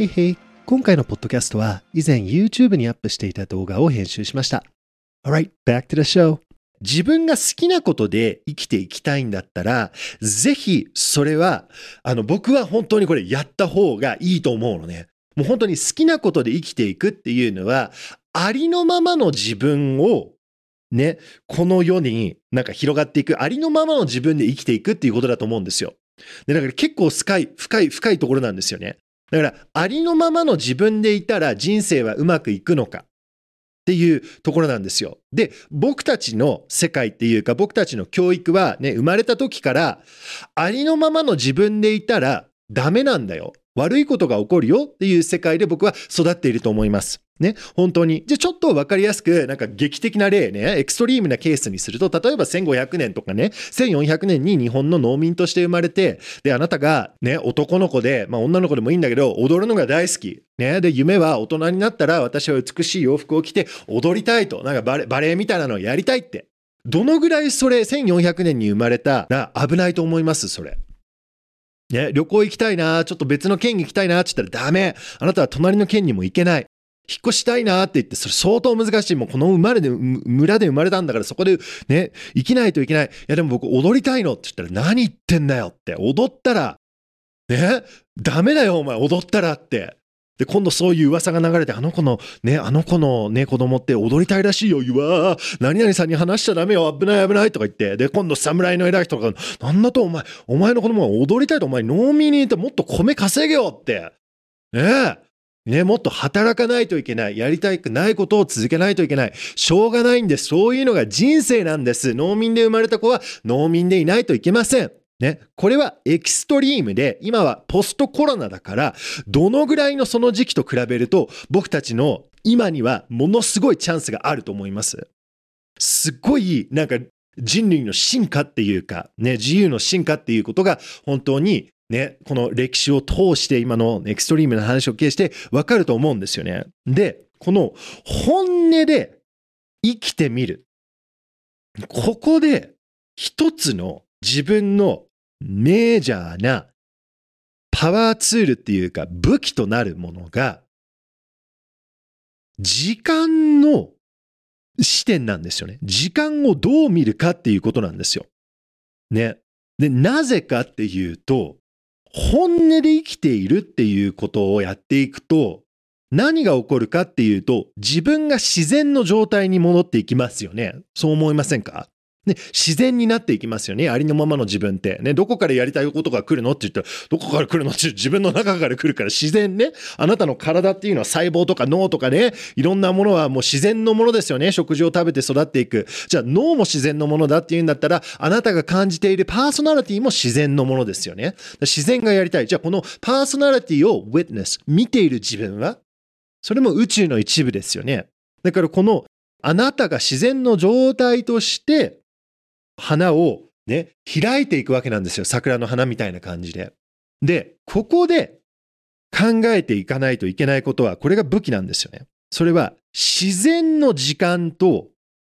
へいへい。今回のポッドキャストは以前 YouTube にアップしていた動画を編集しました。Alright, back to the show. 自分が好きなことで生きていきたいんだったら、ぜひそれは、あの僕は本当にこれやった方がいいと思うのね。もう本当に好きなことで生きていくっていうのは、ありのままの自分をね、この世になんか広がっていく、ありのままの自分で生きていくっていうことだと思うんですよ。で、だから結構深い、深い、深いところなんですよね。だから、ありのままの自分でいたら人生はうまくいくのかっていうところなんですよ。で、僕たちの世界っていうか、僕たちの教育はね、生まれた時から、ありのままの自分でいたらダメなんだよ。悪いことが起こるよっていう世界で僕は育っていると思います。ね、本当に。じゃあちょっと分かりやすく、なんか劇的な例ね、エクストリームなケースにすると、例えば1500年とかね、1400年に日本の農民として生まれて、で、あなたがね、男の子で、まあ女の子でもいいんだけど、踊るのが大好き。ね、で、夢は大人になったら私は美しい洋服を着て踊りたいと、なんかバレバレエみたいなのをやりたいって。どのぐらいそれ、1400年に生まれたら危ないと思います？それ。ね、旅行行きたいな、ちょっと別の県に行きたいなって言ったらダメ。あなたは隣の県にも行けない。引っ越したいなって言って、それ相当難しい。もうこの生まれで、村で生まれたんだからそこでね、生きないといけない。いやでも僕踊りたいのって言ったら何言ってんだよって。踊ったら、ね、ダメだよお前踊ったらって。で、今度そういう噂が流れて、あの子の、ね、あの子のね、子供って踊りたいらしいよ、うわ何々さんに話しちゃダメよ、危ない危ないとか言って、で、今度侍の偉い人が、なんだとお前、お前の子供が踊りたいと、お前農民にいてもっと米稼げよって。ねえ。ね、もっと働かないといけない。やりたくないことを続けないといけない。しょうがないんです。そういうのが人生なんです。農民で生まれた子は農民でいないといけません。ね、これはエキストリームで、今はポストコロナだから、どのぐらいのその時期と比べると、僕たちの今にはものすごいチャンスがあると思います。すっごい、なんか人類の進化っていうか、ね、自由の進化っていうことが本当にね、この歴史を通して今のエクストリームな話を経してわかると思うんですよね。で、この本音で生きてみる。ここで一つの自分のメジャーなパワーツールっていうか武器となるものが、時間の視点なんですよね。時間をどう見るかっていうことなんですよ。ね。で、なぜかっていうと、本音で生きているっていうことをやっていくと、何が起こるかっていうと、自分が自然の状態に戻っていきますよね。そう思いませんか？ね、自然になっていきますよね。ありのままの自分って。ね、どこからやりたいことが来るのって言ったら、どこから来るのって自分の中から来るから自然ね。あなたの体っていうのは細胞とか脳とかね、いろんなものはもう自然のものですよね。食事を食べて育っていく。じゃあ脳も自然のものだっていうんだったら、あなたが感じているパーソナリティも自然のものですよね。自然がやりたい。じゃあこのパーソナリティを witness、見ている自分は、それも宇宙の一部ですよね。だからこのあなたが自然の状態として花をね、開いていくわけなんですよ。桜の花みたいな感じで。で、ここで考えていかないといけないことは、これが武器なんですよね。それは自然の時間と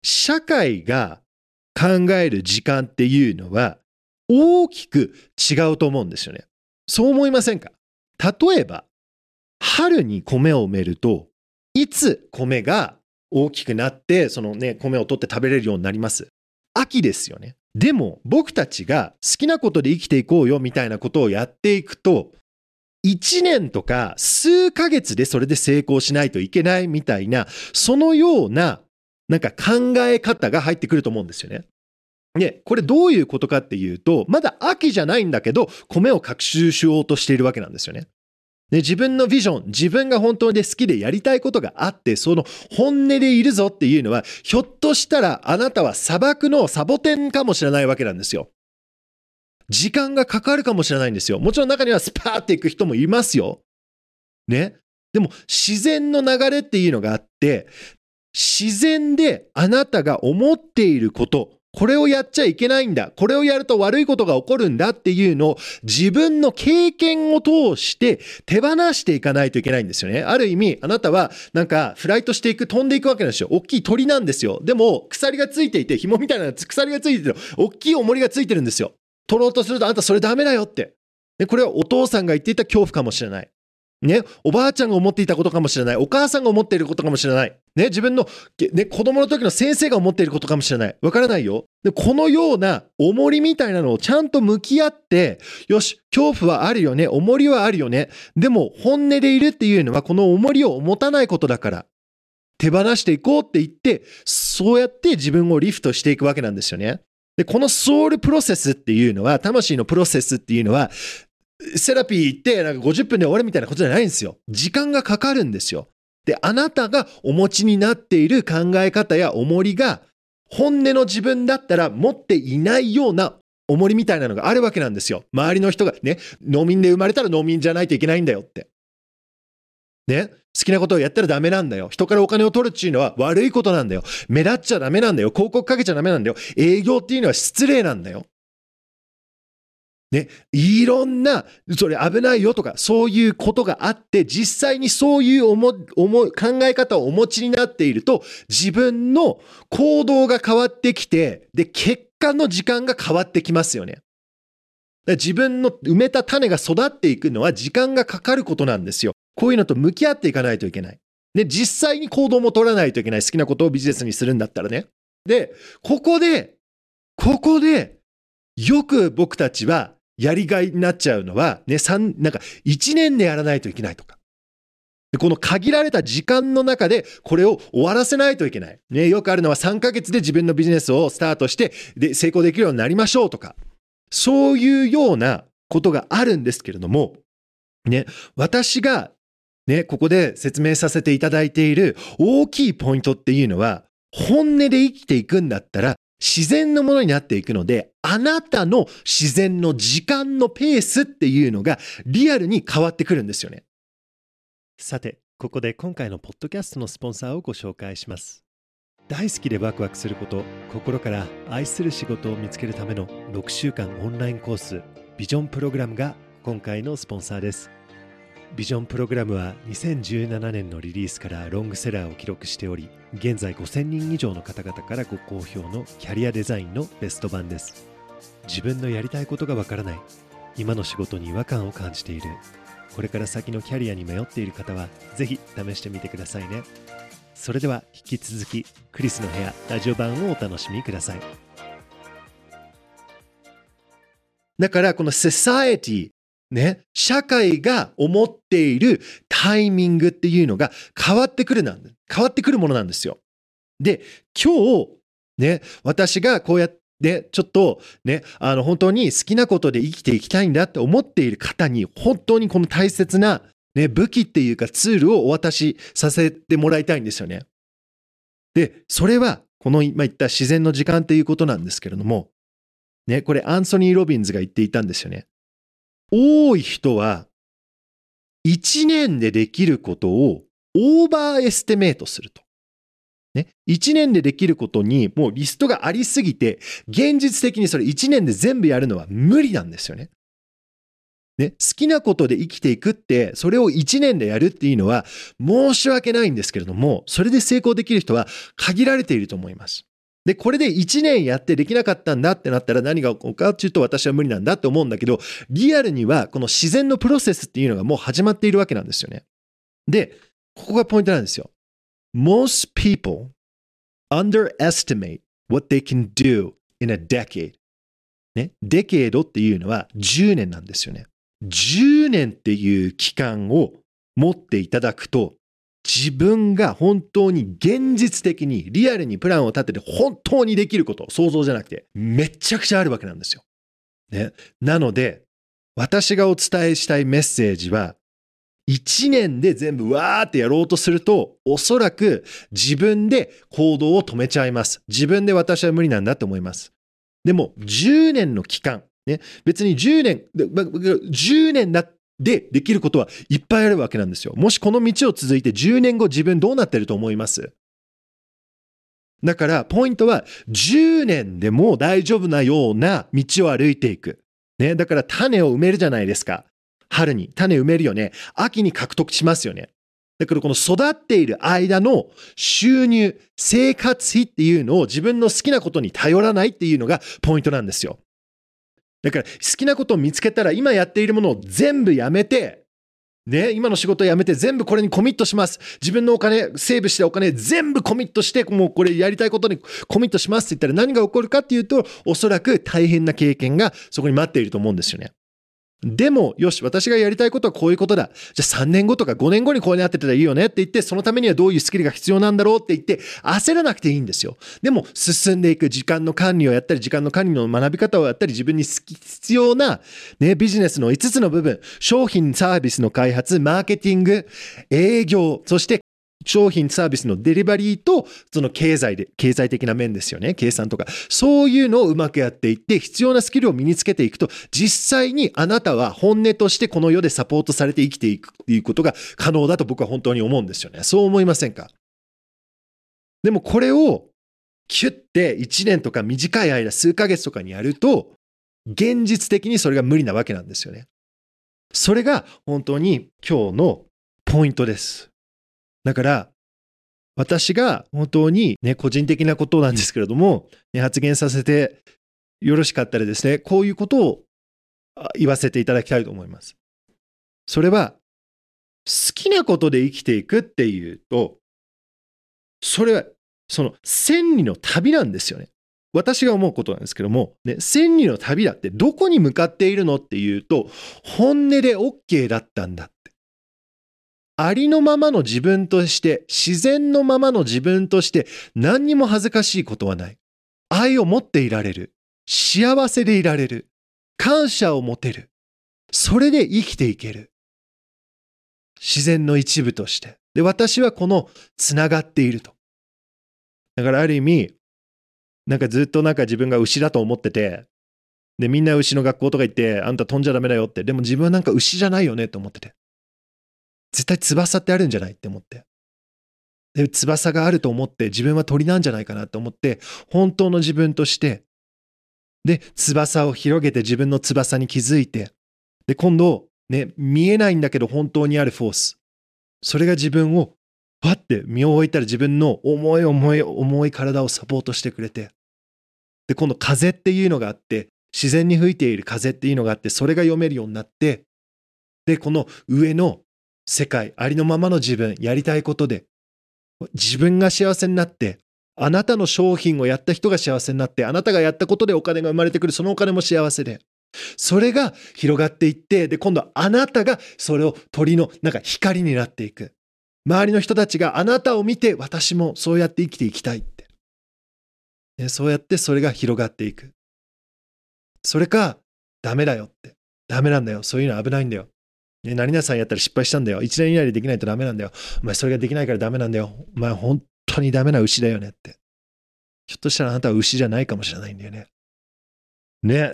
社会が考える時間っていうのは大きく違うと思うんですよね。そう思いませんか？例えば、春に米を埋めると、いつ米が大きくなって、そのね、米を取って食べれるようになります秋ですよね。でも僕たちが好きなことで生きていこうよみたいなことをやっていくと、1年とか数ヶ月でそれで成功しないといけないみたいな、そのようななんか考え方が入ってくると思うんですよね。で、これどういうことかっていうと、まだ秋じゃないんだけど、米を学習しようとしているわけなんですよね。ね、自分のビジョン、自分が本当に好きでやりたいことがあって、その本音でいるぞっていうのは、ひょっとしたらあなたは砂漠のサボテンかもしれないわけなんですよ。時間がかかるかもしれないんですよ。もちろん中にはスパーっていく人もいますよ。ね。でも自然の流れっていうのがあって、自然であなたが思っていること、これをやっちゃいけないんだ。これをやると悪いことが起こるんだっていうのを自分の経験を通して手放していかないといけないんですよね。ある意味、あなたはなんかフライトしていく、飛んでいくわけなんですよ。大きい鳥なんですよ。でも鎖がついていて、紐みたいな鎖がついてる、大きい重りがついてるんですよ。取ろうとするとあんたそれダメだよって。でこれはお父さんが言っていた恐怖かもしれない。ね、おばあちゃんが思っていたことかもしれない。お母さんが思っていることかもしれない。ね、自分の、ね、子供の時の先生が思っていることかもしれない。わからないよ。で、このような重りみたいなのをちゃんと向き合って、よし、恐怖はあるよね。重りはあるよね。でも、本音でいるっていうのは、この重りを持たないことだから。手放していこうって言って、そうやって自分をリフトしていくわけなんですよね。で、このソウルプロセスっていうのは、魂のプロセスっていうのは、セラピー行って、なんか50分で終わるみたいなことじゃないんですよ。時間がかかるんですよ。で、あなたがお持ちになっている考え方や重りが、本音の自分だったら持っていないような重りみたいなのがあるわけなんですよ。周りの人がね、農民で生まれたら農民じゃないといけないんだよって。ね、好きなことをやったらダメなんだよ。人からお金を取るっていうのは悪いことなんだよ。目立っちゃダメなんだよ。広告かけちゃダメなんだよ。営業っていうのは失礼なんだよ。ね、いろんな、それ危ないよとか、そういうことがあって、実際にそういう思思考え方をお持ちになっていると、自分の行動が変わってきて、で、結果の時間が変わってきますよね。自分の埋めた種が育っていくのは時間がかかることなんですよ。こういうのと向き合っていかないといけない。で、実際に行動も取らないといけない。好きなことをビジネスにするんだったらね。で、ここで、ここで、よく僕たちはやりがいになっちゃうのは、ね、三、なんか1年でやらないといけないとか。でこの限られた時間の中でこれを終わらせないといけない。ね、よくあるのは3ヶ月で自分のビジネスをスタートしてで成功できるようになりましょうとか。そういうようなことがあるんですけれども、ね、私がね、ここで説明させていただいている大きいポイントっていうのは、本音で生きていくんだったら、自然のものになっていくので、あなたの自然の時間のペースっていうのがリアルに変わってくるんですよね。さて、ここで今回のポッドキャストのスポンサーをご紹介します。大好きでワクワクすること、心から愛する仕事を見つけるための6週間オンラインコース、ビジョンプログラムが今回のスポンサーです。ビジョンプログラムは2017年のリリースからロングセラーを記録しており現在5000人以上の方々からご好評のキャリアデザインのベスト版です。自分のやりたいことがわからない今の仕事に違和感を感じている。これから先のキャリアに迷っている方はぜひ試してみてくださいね。それでは引き続きクリスの部屋ラジオ版をお楽しみください。だからこの Society ね、社会が思っているタイミングっていうのが変わってくるなん変わってくるものなんですよ。で、今日、ね、私がこうやって、ちょっとね、あの、本当に好きなことで生きていきたいんだって思っている方に、本当にこの大切な、ね、武器っていうかツールをお渡しさせてもらいたいんですよね。で、それは、この今言った自然の時間っていうことなんですけれども、ね、これアンソニー・ロビンズが言っていたんですよね。多い人は、1年でできることをoverestimate すると。ね。1年でできることにもうリストがありすぎて、現実的にそれ1年で全部やるのは無理なんですよね。ね、好きなことで生きていくって、それを1年でやるっていうのは申し訳ないんですけれども、それで成功できる人は限られていると思います。で、これで1年やってできなかったんだってなったら何が起こるかっていうと私は無理なんだって思うんだけど、リアルにはこの自然のプロセスっていうのがもう始まっているわけなんですよね。で、ここがポイントなんですよ。Most people underestimate what they can do in a decade. ね、デケードっていうのは10年なんですよね。10年っていう期間を持っていただくと、自分が本当に現実的にリアルにプランを立てて本当にできること、想像じゃなくて、めちゃくちゃあるわけなんですよ。ね。なので、私がお伝えしたいメッセージは、一年で全部わーってやろうとすると、おそらく自分で行動を止めちゃいます。自分で私は無理なんだと思います。でも、10年の期間、ね、別に10年、10年だでできることはいっぱいあるわけなんですよ。もしこの道を続いて10年後自分どうなってると思います？だからポイントは10年でも大丈夫なような道を歩いていく。ね、だから種を埋めるじゃないですか。春に種埋めるよね。秋に獲得しますよね。だからこの育っている間の収入、生活費っていうのを自分の好きなことに頼らないっていうのがポイントなんですよ。だから好きなことを見つけたら今やっているものを全部やめて、ね、今の仕事をやめて全部これにコミットします。自分のお金、セーブしたお金全部コミットして、もうこれやりたいことにコミットしますって言ったら何が起こるかっていうと、おそらく大変な経験がそこに待っていると思うんですよね。でも、よし、私がやりたいことはこういうことだ。じゃあ3年後とか5年後にこうなってたらいいよねって言って、そのためにはどういうスキルが必要なんだろうって言って、焦らなくていいんですよ。でも、進んでいく時間の管理をやったり、時間の管理の学び方をやったり、自分に必要な、ね、ビジネスの5つの部分、商品サービスの開発、マーケティング、営業、そして商品サービスのデリバリーと、その経済で、経済的な面ですよね。計算とか。そういうのをうまくやっていって、必要なスキルを身につけていくと、実際にあなたは本音としてこの世でサポートされて生きていくっていうことが可能だと僕は本当に思うんですよね。そう思いませんか？でもこれを、キュッて1年とか短い間、数ヶ月とかにやると、現実的にそれが無理なわけなんですよね。それが本当に今日のポイントです。だから、私が本当にね、個人的なことなんですけれども、ね、発言させてよろしかったらですね、こういうことを言わせていただきたいと思います。それは、好きなことで生きていくっていうと、それは、その千里の旅なんですよね。私が思うことなんですけども、ね、千里の旅だってどこに向かっているのっていうと、本音で OK だったんだ。ありのままの自分として、自然のままの自分として、何にも恥ずかしいことはない。愛を持っていられる。幸せでいられる。感謝を持てる。それで生きていける。自然の一部として。で、私はこのつながっていると。だからある意味、なんかずっとなんか自分が牛だと思ってて、で、みんな牛の学校とか行って、あんた飛んじゃダメだよって。でも自分はなんか牛じゃないよねと思ってて。絶対翼ってあるんじゃないって思って。で、翼があると思って自分は鳥なんじゃないかなと思って、本当の自分として、で、翼を広げて自分の翼に気づいて、で、今度、ね、見えないんだけど本当にあるフォース。それが自分を、わって身を置いたら自分の重い重い重い体をサポートしてくれて、で、今度風っていうのがあって、自然に吹いている風っていうのがあって、それが読めるようになって、で、この上の世界、ありのままの自分、やりたいことで、自分が幸せになって、あなたの商品をやった人が幸せになって、あなたがやったことでお金が生まれてくる、そのお金も幸せで。それが広がっていって、で、今度はあなたがそれを鳥のなんか光になっていく。周りの人たちがあなたを見て、私もそうやって生きていきたいって。ね、そうやってそれが広がっていく。それか、ダメだよって。ダメなんだよ。そういうの危ないんだよ。ね、何々さんやったら失敗したんだよ。1年以内でできないとダメなんだよ。お前それができないからダメなんだよ。お前本当にダメな牛だよねって。ひょっとしたらあなたは牛じゃないかもしれないんだよね。ね。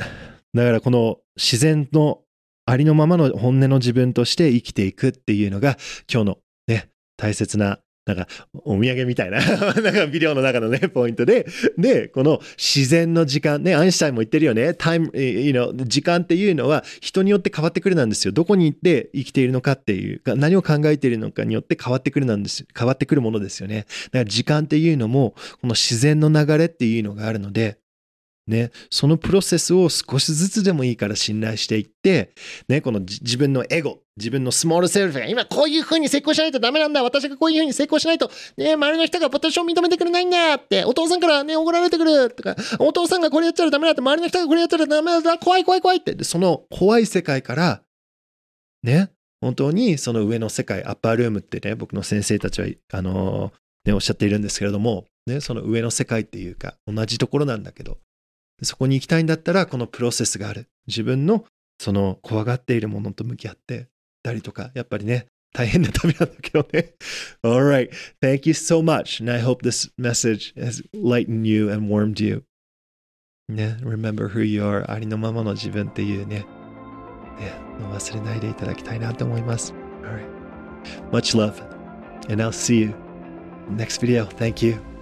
だからこの自然のありのままの本音の自分として生きていくっていうのが今日のね、大切ななんか、お土産みたいな なんかビデオの中のね、ポイントで、で、この自然の時間、ね、アインシュタインも言ってるよね、タイム、you know, 時間っていうのは人によって変わってくるなんですよ。どこに行って生きているのかっていう、何を考えているのかによって変わってくるなんです、変わってくるものですよね。だから時間っていうのも、この自然の流れっていうのがあるので、ね、そのプロセスを少しずつでもいいから信頼していって、ね、この自分のエゴ、自分のスモールセルフが今こういう風に成功しないとダメなんだ。私がこういう風に成功しないと、ね、周りの人が私を認めてくれないんだって、お父さんからね、怒られてくるとか、お父さんがこれやっちゃダメだって、周りの人がこれやっちゃダメだ、怖い怖い怖いって、その怖い世界から、ね、本当にその上の世界、アッパールームってね、僕の先生たちは、あのー、ね、おっしゃっているんですけれども、ね、その上の世界っていうか、同じところなんだけど、そこに行きたいんだったら、このプロセスがある。自分のその怖がっているものと向き合ってたりとか、やっぱりね、大変な旅なんだけどね。Alright. Thank you so much. And I hope this message has lightened you and warmed you. ね、remember who you are. ありのままの自分っていうね。ね、忘れないでいただきたいなと思います。Alright. Much love. And I'll see you next video. Thank you.